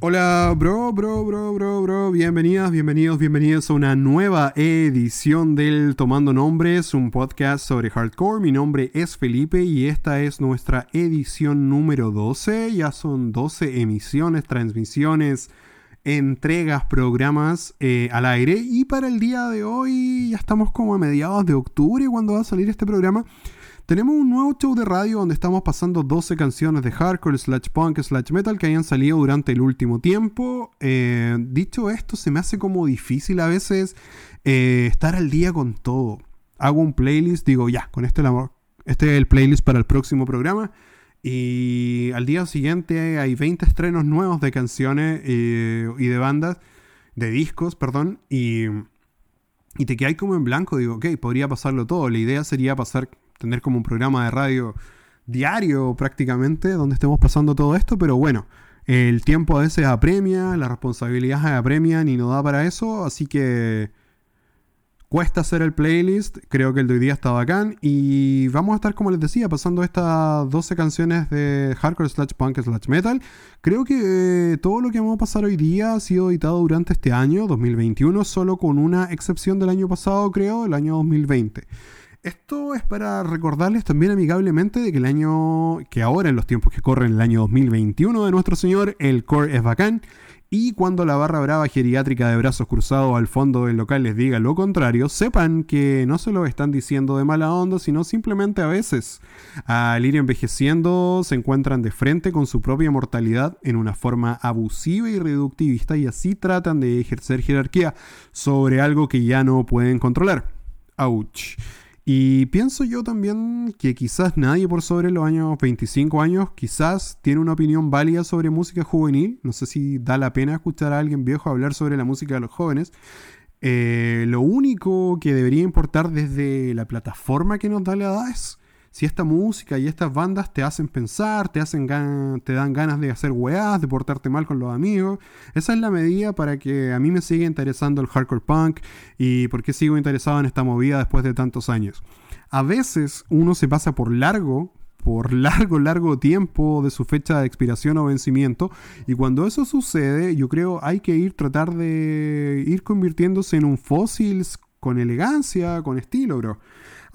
Hola, bro, bro, bro, bro, bro. Bienvenidas, bienvenidos, bienvenidos a una nueva edición del Tomando Nombres, un podcast sobre hardcore. Mi nombre es Felipe y esta es nuestra edición número 12. Ya son 12 emisiones, transmisiones, entregas, programas eh, al aire. Y para el día de hoy ya estamos como a mediados de octubre cuando va a salir este programa. Tenemos un nuevo show de radio donde estamos pasando 12 canciones de hardcore, slash punk, slash metal que hayan salido durante el último tiempo. Eh, dicho esto, se me hace como difícil a veces eh, estar al día con todo. Hago un playlist, digo, ya, con este, este es el playlist para el próximo programa. Y al día siguiente hay 20 estrenos nuevos de canciones eh, y de bandas, de discos, perdón, y, y te quedas como en blanco. Digo, ok, podría pasarlo todo. La idea sería pasar tener como un programa de radio diario prácticamente donde estemos pasando todo esto, pero bueno, el tiempo a veces apremia, las responsabilidades apremian y no da para eso, así que cuesta hacer el playlist, creo que el de hoy día está bacán y vamos a estar, como les decía, pasando estas 12 canciones de hardcore slash punk slash metal. Creo que eh, todo lo que vamos a pasar hoy día ha sido editado durante este año, 2021, solo con una excepción del año pasado, creo, el año 2020. Esto es para recordarles también amigablemente de que el año, que ahora en los tiempos que corren, el año 2021 de nuestro Señor, el core es bacán. Y cuando la barra brava geriátrica de brazos cruzados al fondo del local les diga lo contrario, sepan que no se lo están diciendo de mala onda, sino simplemente a veces, al ir envejeciendo, se encuentran de frente con su propia mortalidad en una forma abusiva y reductivista y así tratan de ejercer jerarquía sobre algo que ya no pueden controlar. Ouch. Y pienso yo también que quizás nadie por sobre los años 25 años quizás tiene una opinión válida sobre música juvenil. No sé si da la pena escuchar a alguien viejo hablar sobre la música de los jóvenes. Eh, lo único que debería importar desde la plataforma que nos da la edad es si esta música y estas bandas te hacen pensar, te, hacen te dan ganas de hacer weás, de portarte mal con los amigos, esa es la medida para que a mí me siga interesando el hardcore punk y por qué sigo interesado en esta movida después de tantos años. A veces uno se pasa por largo, por largo, largo tiempo de su fecha de expiración o vencimiento. Y cuando eso sucede, yo creo hay que ir tratar de ir convirtiéndose en un fósil con elegancia, con estilo, bro.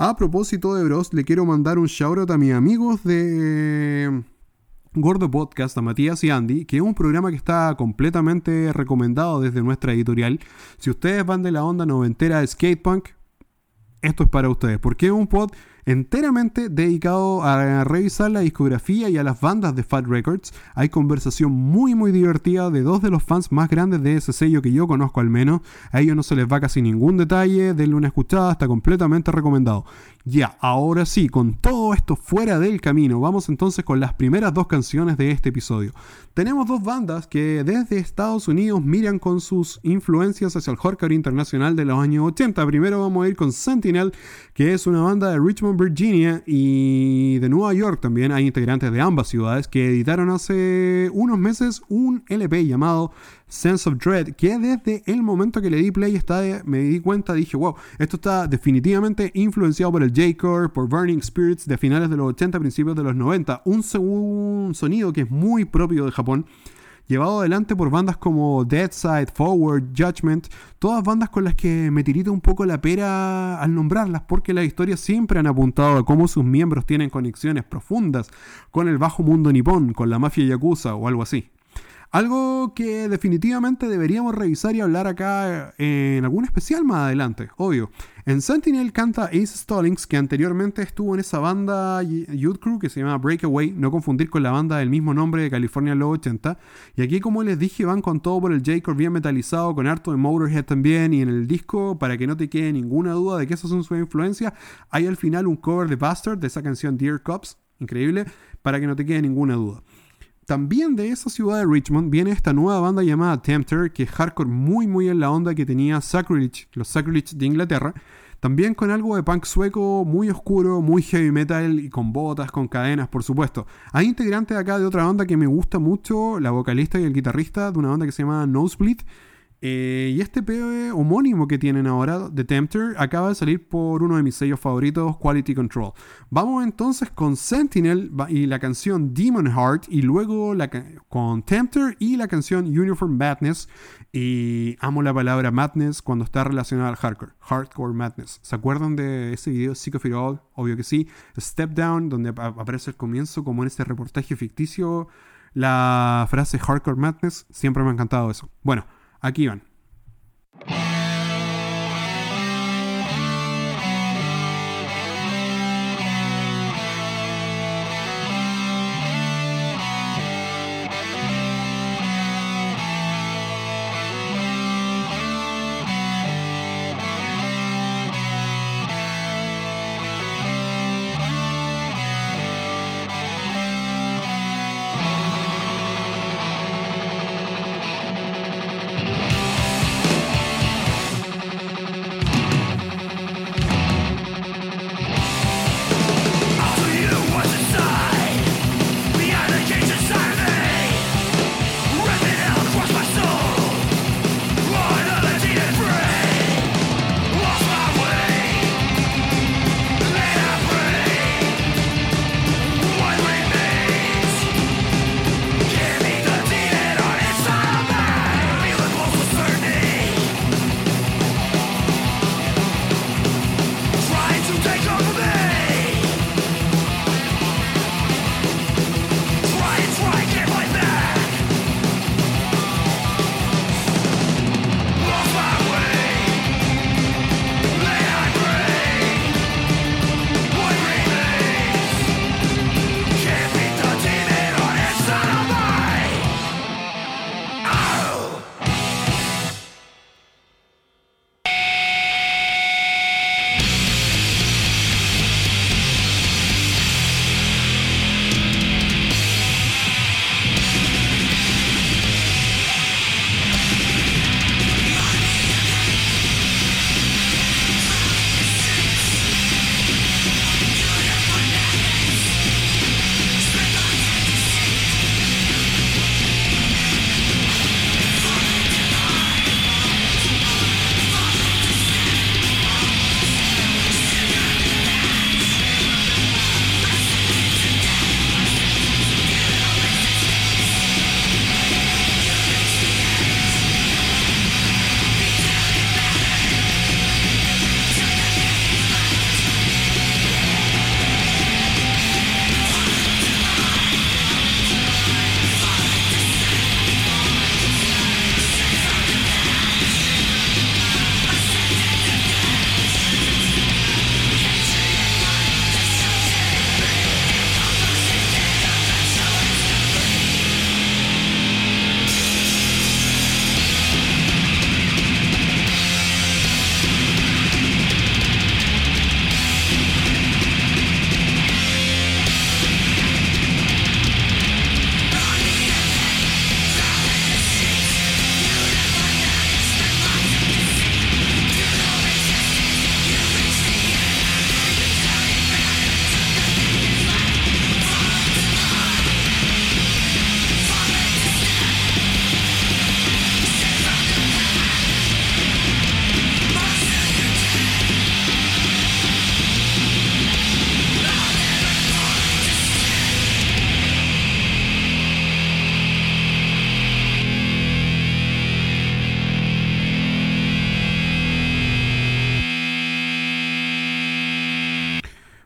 A propósito de Bros, le quiero mandar un shoutout a mis amigos de Gordo Podcast, a Matías y Andy, que es un programa que está completamente recomendado desde nuestra editorial. Si ustedes van de la onda noventera de skatepunk, esto es para ustedes, porque es un pod enteramente dedicado a revisar la discografía y a las bandas de Fat Records. Hay conversación muy muy divertida de dos de los fans más grandes de ese sello que yo conozco al menos. A ellos no se les va casi ningún detalle, denle una escuchada, está completamente recomendado. Ya, ahora sí, con todo esto fuera del camino, vamos entonces con las primeras dos canciones de este episodio. Tenemos dos bandas que desde Estados Unidos miran con sus influencias hacia el hardcore internacional de los años 80. Primero vamos a ir con Sentinel, que es una banda de Richmond, Virginia y de Nueva York también. Hay integrantes de ambas ciudades que editaron hace unos meses un LP llamado Sense of Dread, que desde el momento que le di play está, me di cuenta, dije, wow, esto está definitivamente influenciado por el J-Core, por Burning Spirits de finales de los 80, principios de los 90. Un, un sonido que es muy propio de Japón llevado adelante por bandas como Dead Side, Forward, Judgment, todas bandas con las que me tirita un poco la pera al nombrarlas, porque las historias siempre han apuntado a cómo sus miembros tienen conexiones profundas con el bajo mundo nipón, con la mafia yakuza o algo así. Algo que definitivamente deberíamos revisar y hablar acá en algún especial más adelante, obvio. En Sentinel canta Ace Stallings, que anteriormente estuvo en esa banda Youth Crew que se llama Breakaway, no confundir con la banda del mismo nombre de California los 80. Y aquí, como les dije, van con todo por el J-Core bien metalizado, con harto de Motorhead también. Y en el disco, para que no te quede ninguna duda de que esas son sus influencias, hay al final un cover de Bastard de esa canción Dear Cops, increíble, para que no te quede ninguna duda. También de esa ciudad de Richmond viene esta nueva banda llamada Tempter, que es hardcore muy muy en la onda que tenía Sacrilege, los Sacrilege de Inglaterra. También con algo de punk sueco muy oscuro, muy heavy metal y con botas, con cadenas, por supuesto. Hay integrantes acá de otra banda que me gusta mucho, la vocalista y el guitarrista de una banda que se llama Nosebleed. Eh, y este POE homónimo que tienen ahora, The Tempter, acaba de salir por uno de mis sellos favoritos, Quality Control. Vamos entonces con Sentinel y la canción Demon Heart, y luego con Tempter y la canción Uniform Madness. Y amo la palabra madness cuando está relacionada al hardcore, hardcore madness. ¿Se acuerdan de ese video Sick of It All? Obvio que sí. Step Down, donde aparece el comienzo como en este reportaje ficticio. La frase hardcore madness, siempre me ha encantado eso. Bueno. Aquí van.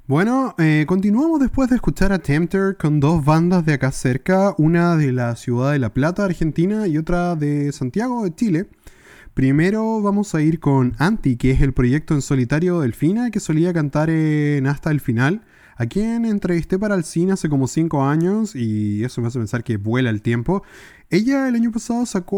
Bueno, eh, continuamos después de escuchar a Tempter con dos bandas de acá cerca, una de la ciudad de La Plata, Argentina, y otra de Santiago, de Chile. Primero vamos a ir con Anti, que es el proyecto en solitario Delfina, que solía cantar en Hasta el Final, a quien entrevisté para el cine hace como 5 años, y eso me hace pensar que vuela el tiempo. Ella el año pasado sacó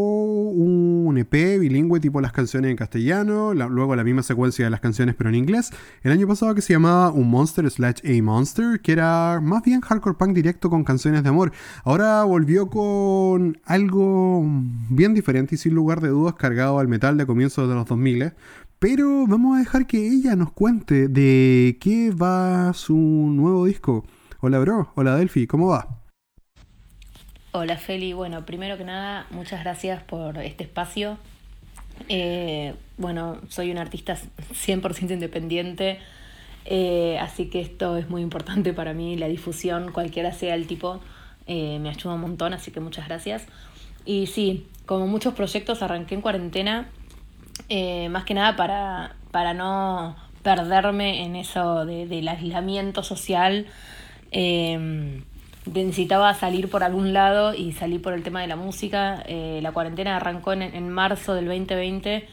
un EP bilingüe tipo las canciones en castellano, luego la misma secuencia de las canciones pero en inglés. El año pasado que se llamaba Un Monster Slash A Monster, que era más bien hardcore punk directo con canciones de amor. Ahora volvió con algo bien diferente y sin lugar de dudas cargado al metal de comienzos de los 2000. Pero vamos a dejar que ella nos cuente de qué va su nuevo disco. Hola bro, hola Delphi, ¿cómo va? Hola Feli, bueno, primero que nada, muchas gracias por este espacio. Eh, bueno, soy una artista 100% independiente, eh, así que esto es muy importante para mí, la difusión, cualquiera sea el tipo, eh, me ayuda un montón, así que muchas gracias. Y sí, como muchos proyectos arranqué en cuarentena, más que nada para, para no perderme en eso del aislamiento social. Eh, necesitaba salir por algún lado y salí por el tema de la música. Eh, la cuarentena arrancó en, en, marzo del 2020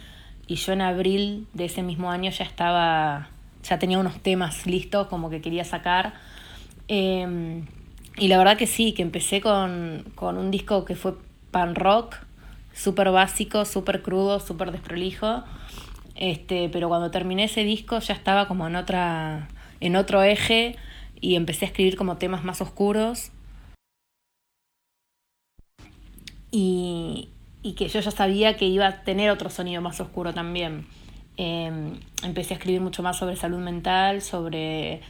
y yo en abril de ese mismo año ya estaba, ya tenía unos temas listos como que quería sacar. Eh, y la verdad que sí, que empecé con, con un disco que fue pan rock, súper básico, súper crudo, súper desprolijo. Este, pero cuando terminé ese disco ya estaba como en otra, en otro eje y empecé a escribir como temas más oscuros. Y, y que yo ya sabía que iba a tener otro sonido más oscuro también. Eh, empecé a escribir mucho más sobre salud mental, sobre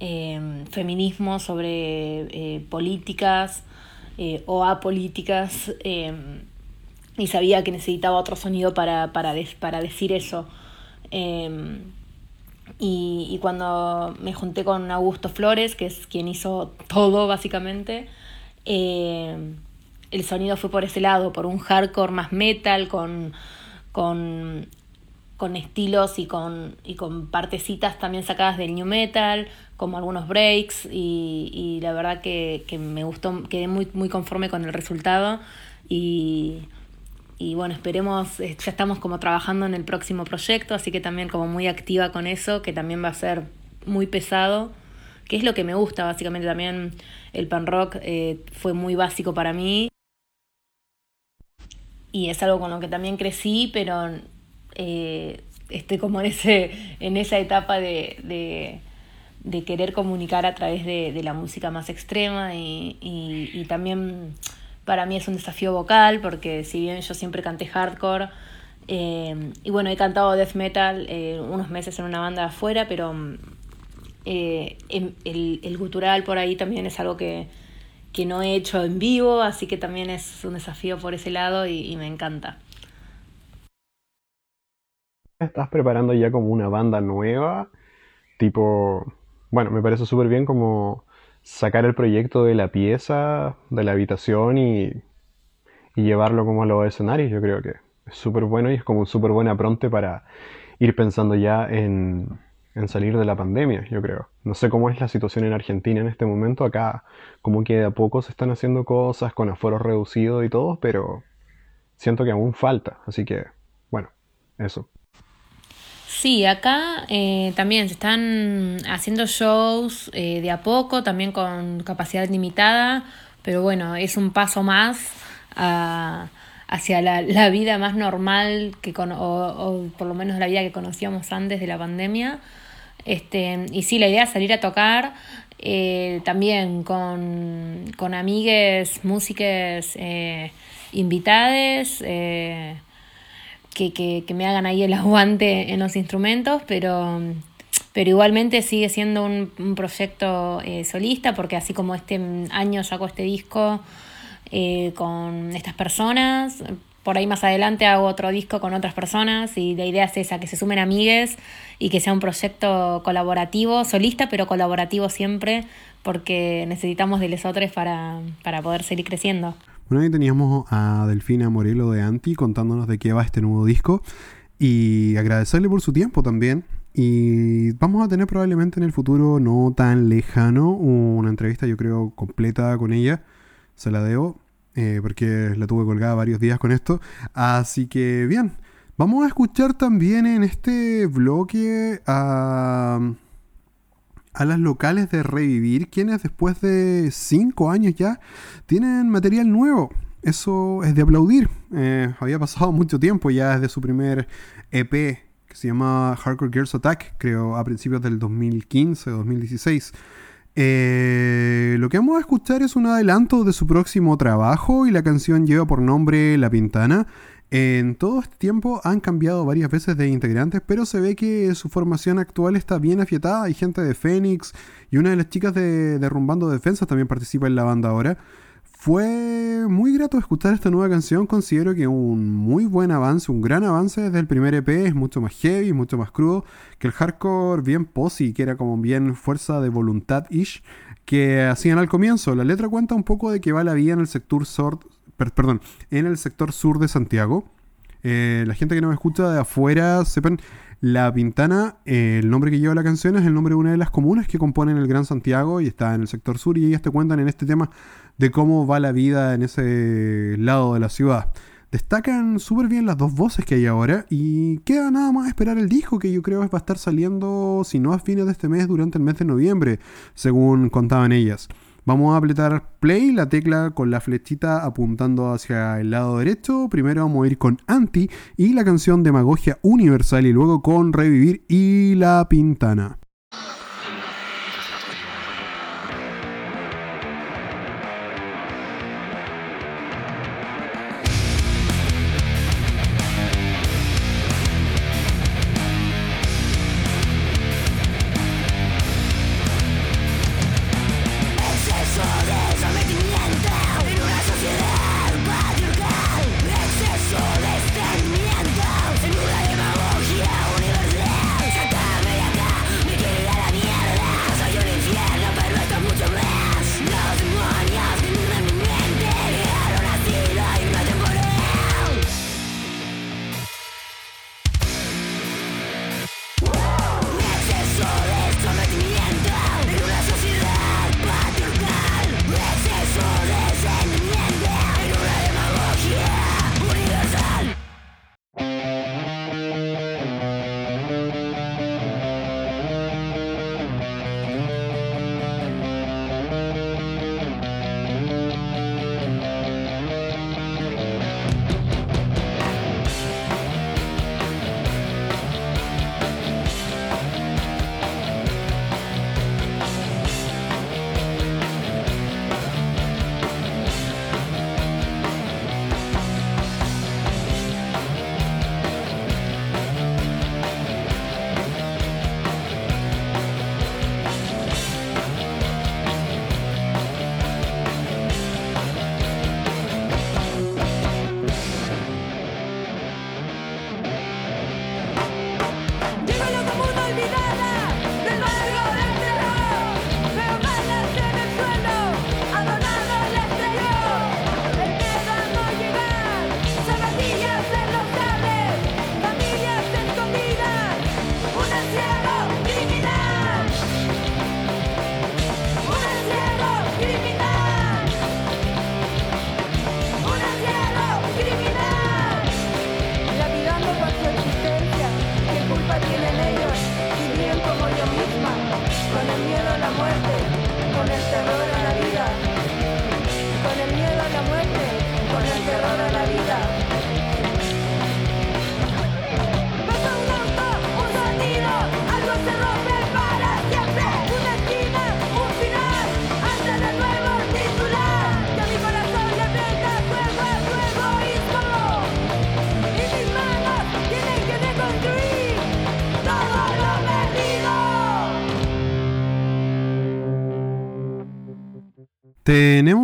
eh, feminismo, sobre eh, políticas eh, o apolíticas y sabía que necesitaba otro sonido para, para, para decir eso. Eh, y, y, cuando me junté con Augusto Flores, que es quien hizo todo básicamente, eh, el sonido fue por ese lado, por un hardcore más metal, con, con, con estilos y con, y con partecitas también sacadas del new metal, como algunos breaks, y, y la verdad que, que me gustó, quedé muy, muy conforme con el resultado. Y, y bueno, esperemos, eh, ya estamos como trabajando en el próximo proyecto, así que también como muy activa con eso, que también va a ser muy pesado, que es lo que me gusta básicamente también, el pan rock eh, fue muy básico para mí. Y es algo con lo que también crecí, pero eh, estoy como en, ese, en esa etapa de, de, querer comunicar a través de, la música más extrema y, y también para mí es un desafío vocal, porque si bien yo siempre canté hardcore, eh, y bueno, he cantado death metal eh, unos meses en una banda afuera, pero eh, el, el gutural por ahí también es algo que, que, no he hecho en vivo, así que también es un desafío por ese lado y, y me encanta. ¿Estás preparando ya como una banda nueva? Tipo, bueno, me parece súper bien como sacar el proyecto de la pieza, de la habitación y, llevarlo como a los escenarios, yo creo que es súper bueno y es como un súper buen apronte para ir pensando ya en, en, salir de la pandemia, yo creo. No sé cómo es la situación en Argentina en este momento, acá como que de a poco se están haciendo cosas con aforos reducidos y todo, pero siento que aún falta, así que bueno, eso. Sí, acá eh, también se están haciendo shows eh, de a poco, también con capacidad limitada, pero bueno, es un paso más a, hacia la, vida más normal que con, o, por lo menos la vida que conocíamos antes de la pandemia. Este, y sí, la idea es salir a tocar eh, también con, con amigues, músicas eh, invitades que, que, que, me hagan ahí el aguante en los instrumentos, pero, pero igualmente sigue siendo un, un proyecto eh, solista, porque así como este año saco este disco eh, con estas personas, por ahí más adelante hago otro disco con otras personas y la idea es esa, que se sumen amigues y que sea un proyecto colaborativo, solista, pero colaborativo siempre, porque necesitamos de los otros para, para poder seguir creciendo. Bueno, ahí teníamos a Delfina Morelo de Anti contándonos de qué va este nuevo disco y agradecerle por su tiempo también. Y vamos a tener probablemente en el futuro no tan lejano una entrevista yo creo completa con ella. Se la debo eh, porque la tuve colgada varios días con esto. Así que bien, vamos a escuchar también en este bloque a... a las locales de Revivir, quienes después de cinco años ya tienen material nuevo. Eso es de aplaudir. Eh, había pasado mucho tiempo ya desde su primer EP que se llama Hardcore Girls Attack, creo a principios del 2015 2016. Eh, lo que vamos a escuchar es un adelanto de su próximo trabajo y la canción lleva por nombre La Pintana. En todo este tiempo han cambiado varias veces de integrantes, pero se ve que su formación actual está bien afietada. Hay gente de Fénix y una de las chicas de Derrumbando Defensas también participa en la banda ahora. Fue muy grato escuchar esta nueva canción. Considero que un muy buen avance, un gran avance desde el primer EP. Es mucho más heavy, mucho más crudo que el hardcore bien posi, que era como bien fuerza de voluntad-ish que hacían al comienzo. La letra cuenta un poco de que va la vida en el sector perdón, en el sector sur de Santiago. Eh, la gente que no me escucha de afuera, sepan, La Pintana, eh, el nombre que lleva la canción es el nombre de una de las comunas que componen el Gran Santiago y está en el sector sur y ellas te cuentan en este tema de cómo va la vida en ese lado de la ciudad. Destacan súper bien las dos voces que hay ahora y queda nada más esperar el disco que yo creo va a estar saliendo, si no a fines de este mes, durante el mes de noviembre, según contaban ellas. Vamos a apretar play, la tecla con la flechita apuntando hacia el lado derecho. Primero vamos a ir con Anti y la canción Demagogia Universal y luego con Revivir y La Pintana.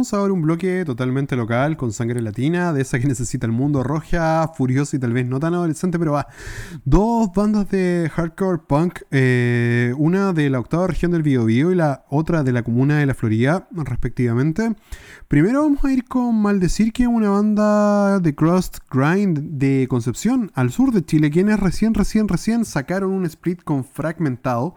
Tenemos ahora un bloque totalmente local, con sangre latina, de esa que necesita el mundo, roja, furiosa y tal vez no tan adolescente, pero va. Dos bandas de hardcore punk, eh, una de la octava región del Biobío y la otra de la comuna de la Florida, respectivamente. Primero vamos a ir con Maldecir, que es una banda de crust grind de Concepción, al sur de Chile, quienes recién, recién, recién sacaron un split con Fragmentado,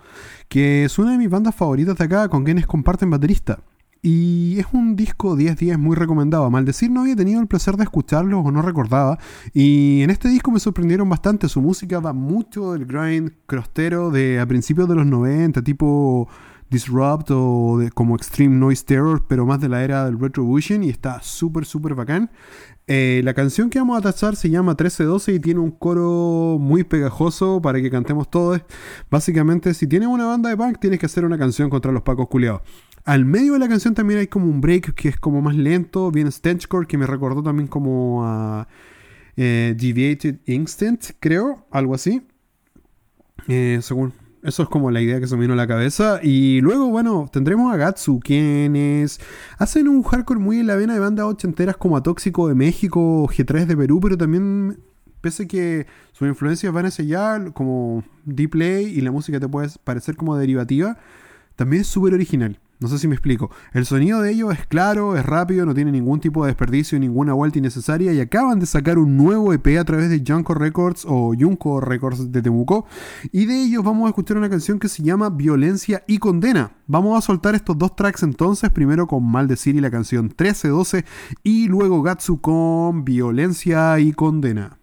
que es una de mis bandas favoritas de acá, con quienes comparten baterista. Y es un disco 10-10 muy recomendado. Maldecir no había tenido el placer de escucharlo o no recordaba. Y en este disco me sorprendieron bastante. Su música va mucho del grind crostero de a principios de los 90, tipo Disrupt o como Extreme Noise Terror, pero más de la era del Retrovision y está súper, súper bacán. Eh, la canción que vamos a tachar se llama 1312 y tiene un coro muy pegajoso para que cantemos todos. Básicamente, si tienes una banda de punk, tienes que hacer una canción contra los pacos culeados. Al medio de la canción también hay como un break que es como más lento, bien stenchcore, que me recordó también como a eh, Deviated Instinct, creo, algo así. Eh, según Eso es como la idea que se me vino a la cabeza. Y luego, bueno, tendremos a Gatsu, quienes hacen un hardcore muy en la vena de bandas ochenteras como Atóxico de México, G3 de Perú, pero también, pese a que sus influencias van hacia allá, como Deep Play y la música te puede parecer como derivativa, también es súper original. No sé si me explico. El sonido de ellos es claro, es rápido, no tiene ningún tipo de desperdicio, ninguna vuelta innecesaria y acaban de sacar un nuevo EP a través de Junko Records o Junko Records de Temuco y de ellos vamos a escuchar una canción que se llama Violencia y Condena. Vamos a soltar estos dos tracks entonces, primero con Maldecir y la canción 1312 y luego Gatsu con Violencia y Condena.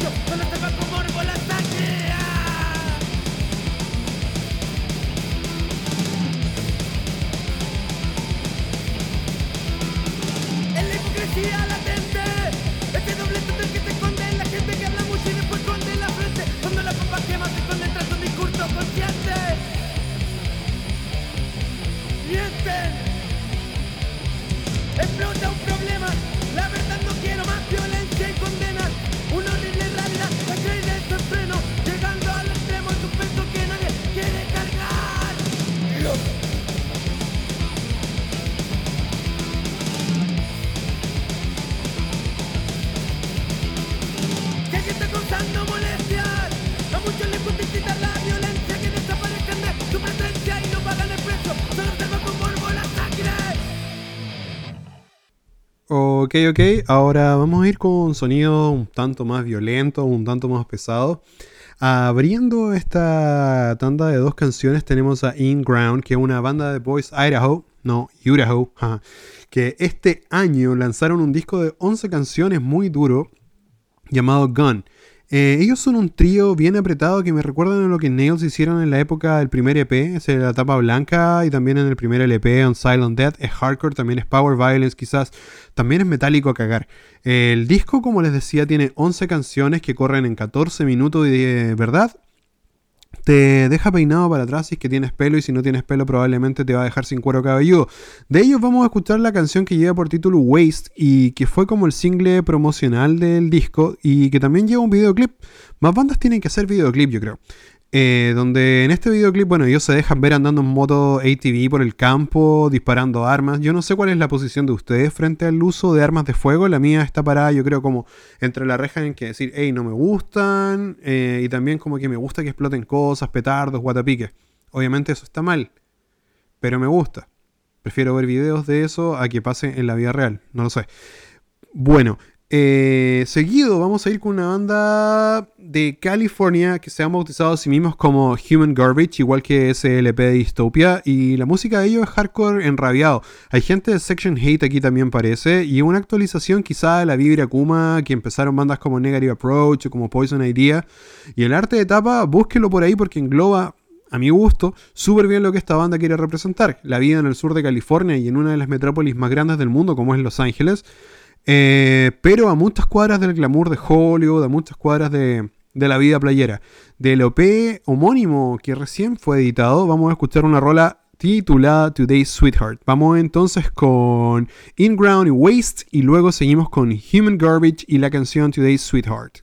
Let's go. Ok, ok, ahora vamos a ir con sonido un tanto más violento, un tanto más pesado. Abriendo esta tanda de dos canciones tenemos a In Ground, que es una banda de Boys Idaho, no, Idaho, que este año lanzaron un disco de 11 canciones muy duro llamado Gun. Eh, ellos son un trío bien apretado que me recuerdan a lo que Nails hicieron en la época del primer EP, es la tapa blanca y también en el primer LP, On Silent Death, es hardcore, también es power violence quizás, también es metálico a cagar. El disco, como les decía, tiene 11 canciones que corren en 14 minutos de verdad te deja peinado para atrás si es que tienes pelo y si no tienes pelo probablemente te va a dejar sin cuero cabelludo. De ellos vamos a escuchar la canción que lleva por título Waste y que fue como el single promocional del disco y que también lleva un videoclip. Más bandas tienen que hacer videoclip yo creo. Eh, donde en este videoclip, bueno, ellos se dejan ver andando en moto ATV por el campo, disparando armas. Yo no sé cuál es la posición de ustedes frente al uso de armas de fuego. La mía está parada, yo creo, como entre la reja en que decir, hey, no me gustan, eh, y también como que me gusta que exploten cosas, petardos, guatapiques. Obviamente eso está mal, pero me gusta. Prefiero ver videos de eso a que pase en la vida real, no lo sé. Bueno, eh, seguido vamos a ir con una banda de California que se han bautizado a sí mismos como Human Garbage, igual que ese LP de Dystopia, y la música de ellos es hardcore enrabiado. Hay gente de Section Hate aquí también parece, y una actualización quizá de la vibra Kuma que empezaron bandas como Negative Approach o como Poison Idea. Y el arte de tapa, búsquelo por ahí porque engloba a mi gusto, súper bien lo que esta banda quiere representar. La vida en el sur de California y en una de las metrópolis más grandes del mundo como es Los Ángeles. Eh, pero a muchas cuadras del glamour de Hollywood, a muchas cuadras de, de la vida playera. Del OP homónimo que recién fue editado, vamos a escuchar una rola titulada Today's Sweetheart. Vamos entonces con In Ground y Waste y luego seguimos con Human Garbage y la canción Today's Sweetheart.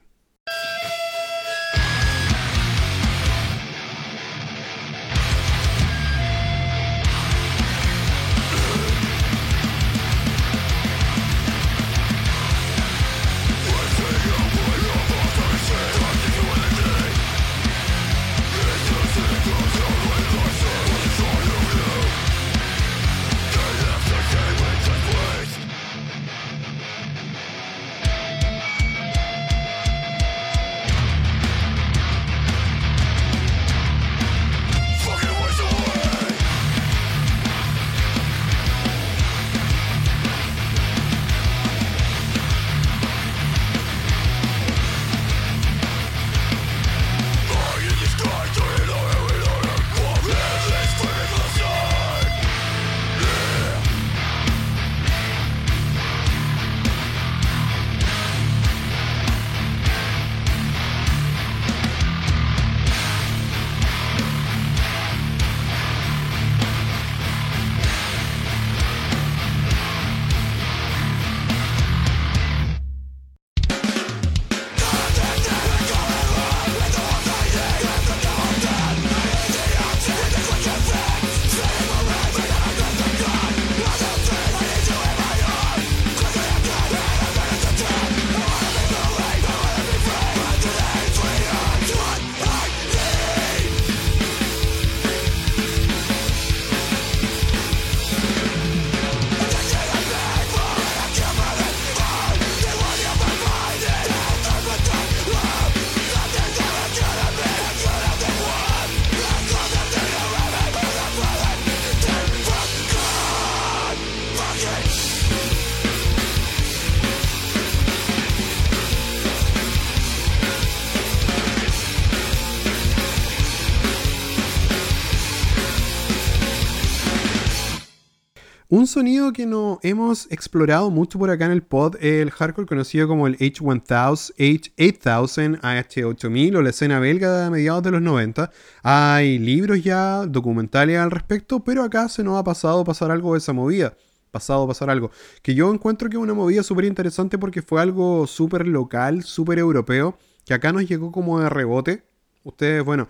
Un sonido que no hemos explorado mucho por acá en el pod, el hardcore conocido como el H1000, H8000, H8000 o la escena belga de mediados de los 90. Hay libros ya, documentales al respecto, pero acá se nos ha pasado pasar algo de esa movida. Pasado pasar algo. Que yo encuentro que es una movida súper interesante porque fue algo súper local, súper europeo, que acá nos llegó como de rebote. Ustedes, bueno,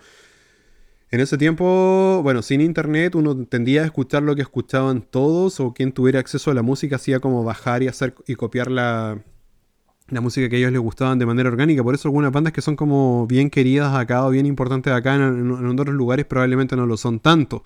en ese tiempo, bueno, sin internet uno tendía a escuchar lo que escuchaban todos o quien tuviera acceso a la música hacía como bajar y hacer y copiar la, la música que a ellos les gustaban de manera orgánica. Por eso algunas bandas que son como bien queridas acá o bien importantes acá en, otros lugares probablemente no lo son tanto.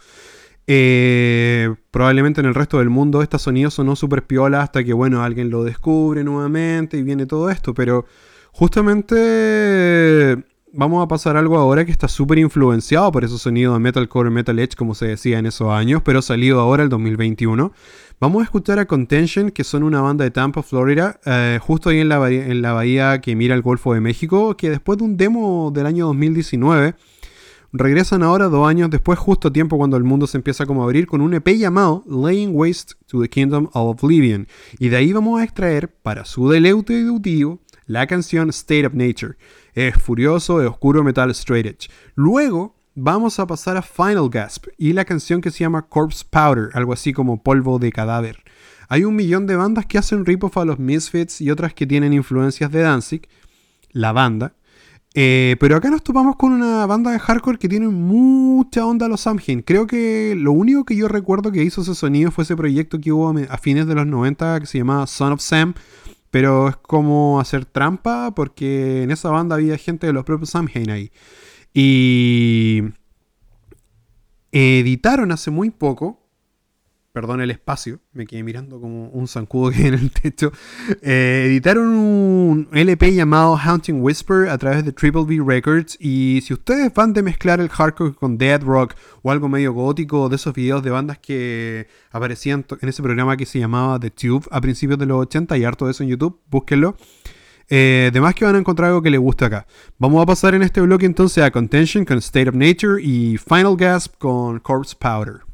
Eh, probablemente en el resto del mundo estos sonidos sonó súper piola hasta que, bueno, alguien lo descubre nuevamente y viene todo esto. Pero justamente vamos a pasar algo ahora que está súper influenciado por esos sonidos de metalcore, metal edge, como se decía en esos años, pero salido ahora el 2021. Vamos a escuchar a Contention, que son una banda de Tampa, Florida, eh, justo ahí en la, bahía, en la bahía que mira el Golfo de México, que después de un demo del año 2019, regresan ahora dos años después, justo a tiempo cuando el mundo se empieza como a abrir, con un EP llamado Laying Waste to the Kingdom of Oblivion. Y de ahí vamos a extraer, para su deleute edutivo, la canción State of Nature. Es furioso, es oscuro metal straight edge. Luego vamos a pasar a Final Gasp y la canción que se llama Corpse Powder, algo así como polvo de cadáver. Hay un millón de bandas que hacen rip-off a los Misfits y otras que tienen influencias de Danzig, la banda. Eh, pero acá nos topamos con una banda de hardcore que tiene mucha onda a los Samhain. Creo que lo único que yo recuerdo que hizo ese sonido fue ese proyecto que hubo a fines de los 90 que se llamaba Son of Sam, pero es como hacer trampa porque en esa banda había gente de los propios Samhain ahí. Y editaron hace muy poco perdón el espacio, me quedé mirando como un zancudo que hay en el techo, eh, editaron un LP llamado Haunting Whisper a través de Triple B Records y si ustedes van de mezclar el hardcore con dead rock o algo medio gótico de esos videos de bandas que aparecían en ese programa que se llamaba The Tube a principios de los 80 y harto de eso en YouTube, búsquenlo. Eh, además que van a encontrar algo que les guste acá. Vamos a pasar en este bloque entonces a Contention con State of Nature y Final Gasp con Corpse Powder.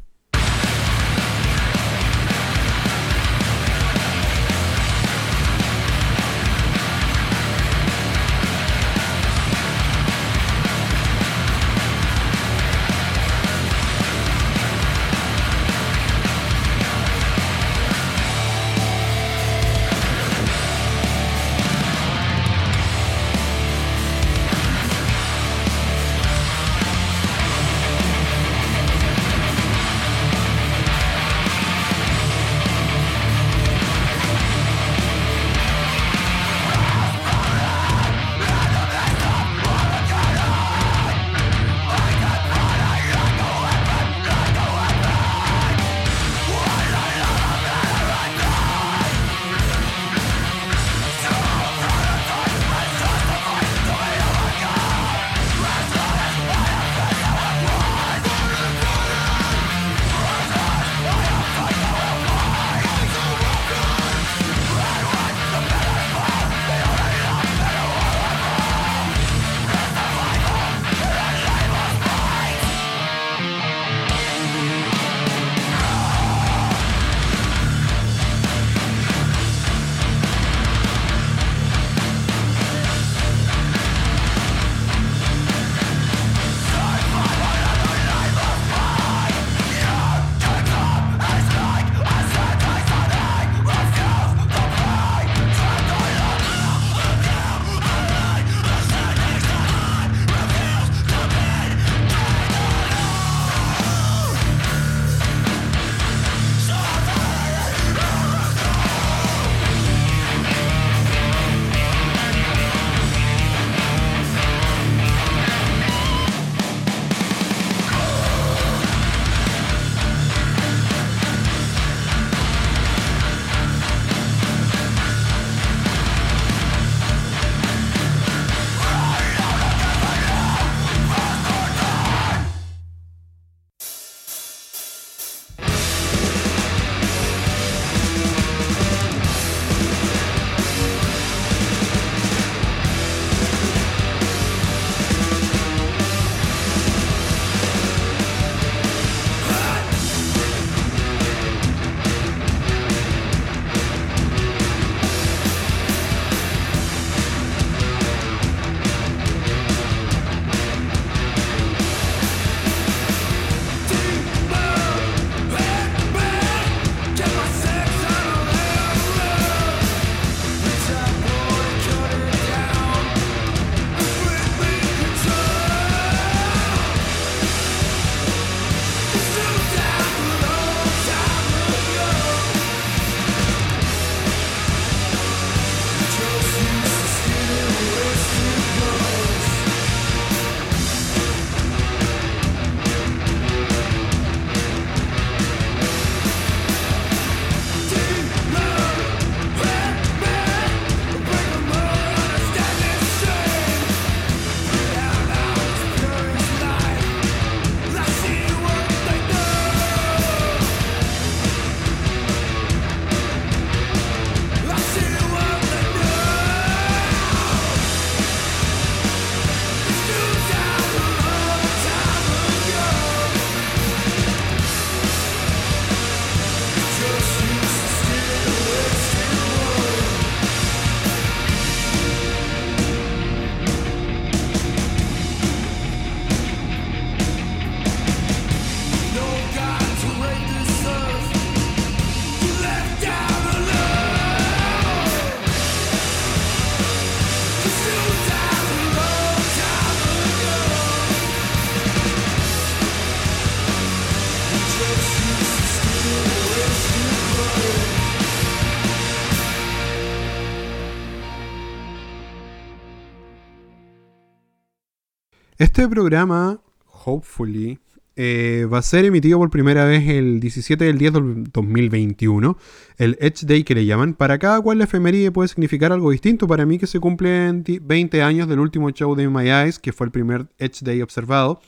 Este programa, hopefully, eh, va a ser emitido por primera vez el 17 del 10 del 2021, el Edge Day que le llaman. Para cada cual la efeméride puede significar algo distinto. Para mí que se cumplen 20 años del último show de My Eyes, que fue el primer Edge Day observado.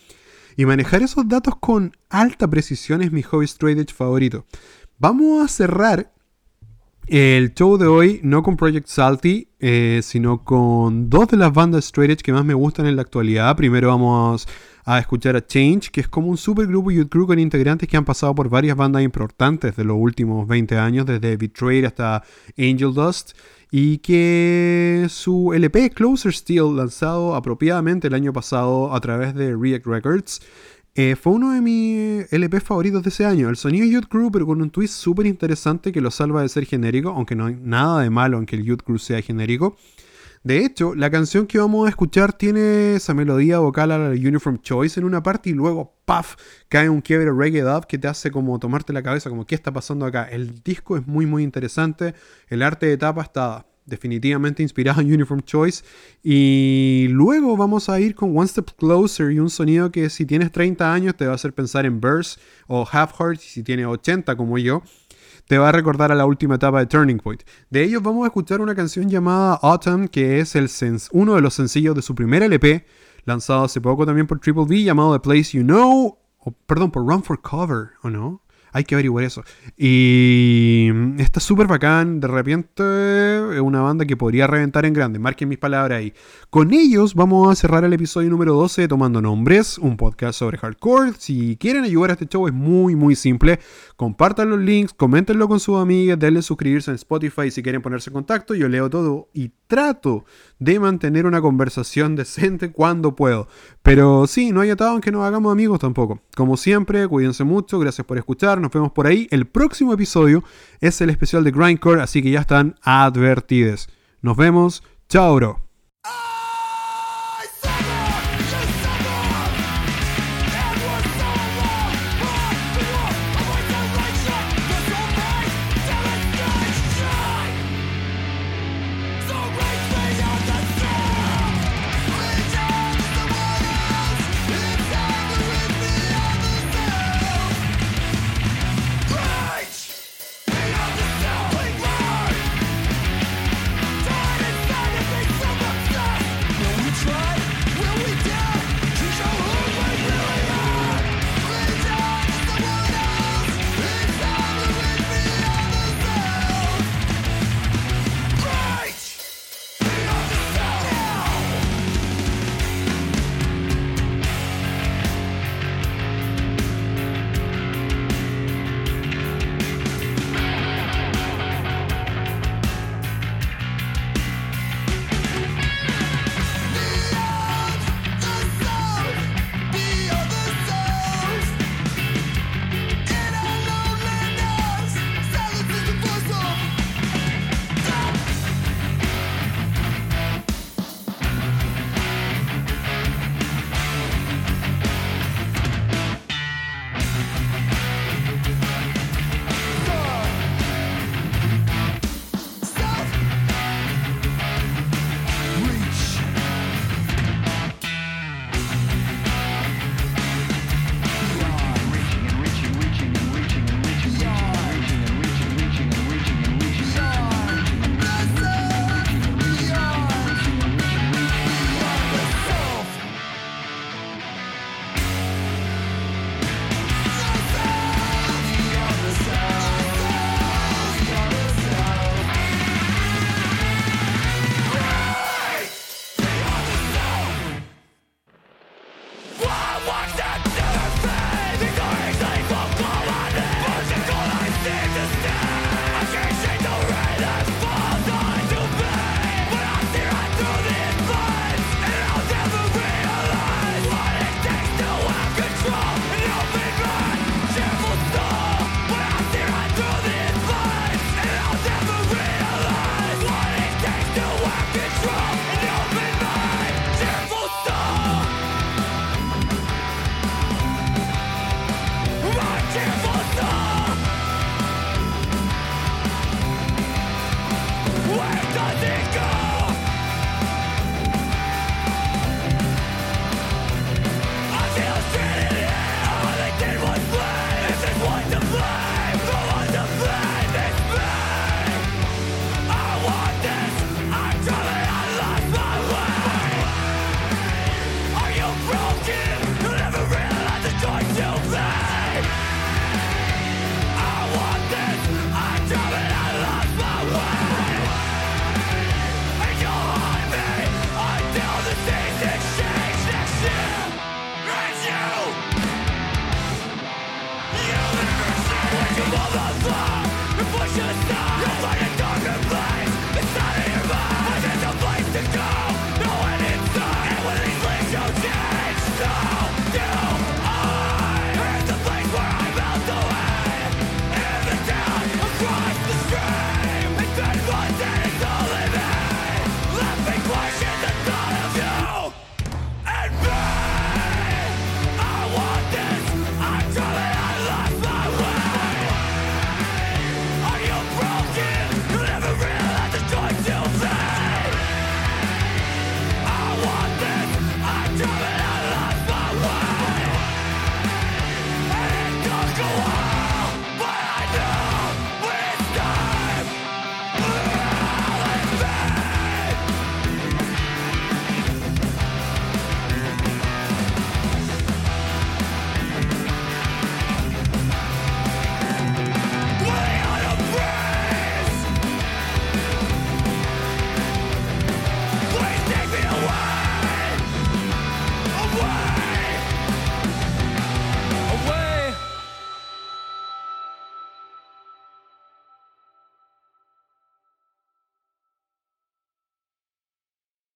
Y manejar esos datos con alta precisión es mi hobby straight edge favorito. Vamos a cerrar el show de hoy no con Project Salty, eh, sino con dos de las bandas straight edge que más me gustan en la actualidad. Primero vamos a escuchar a Change, que es como un supergrupo youth crew con integrantes que han pasado por varias bandas importantes de los últimos 20 años, desde Betrayed hasta Angel Dust, y que su LP Closer Still, lanzado apropiadamente el año pasado a través de React Records, eh, fue uno de mis LP favoritos de ese año. El sonido Youth Crew, pero con un twist súper interesante que lo salva de ser genérico, aunque no hay nada de malo en que el Youth Crew sea genérico. De hecho, la canción que vamos a escuchar tiene esa melodía vocal a la Uniform Choice en una parte y luego, ¡paf! cae un quiebre reggae dub que te hace como tomarte la cabeza, como ¿qué está pasando acá? El disco es muy muy interesante, el arte de tapa está definitivamente inspirado en Uniform Choice y luego vamos a ir con One Step Closer y un sonido que si tienes 30 años te va a hacer pensar en Burst o Half Heart si tienes 80 como yo te va a recordar a la última etapa de Turning Point. De ellos vamos a escuchar una canción llamada Autumn, que es el uno de los sencillos de su primer LP, lanzado hace poco también por Triple B, llamado The Place You Know, o perdón, por Run for Cover, ¿o no? Hay que averiguar eso. Y está súper bacán. De repente es una banda que podría reventar en grande. Marquen mis palabras ahí. Con ellos vamos a cerrar el episodio número 12 de Tomando Nombres, un podcast sobre hardcore. Si quieren ayudar a este show es muy, muy simple. Compartan los links, coméntenlo con sus amigas, denle suscribirse en Spotify si quieren ponerse en contacto. Yo leo todo y trato de mantener una conversación decente cuando puedo. Pero sí, no hay atado en que nos hagamos amigos tampoco. Como siempre, cuídense mucho, gracias por nos vemos por ahí. El próximo episodio es el especial de Grindcore, así que ya están advertidos. Nos vemos, chao bro.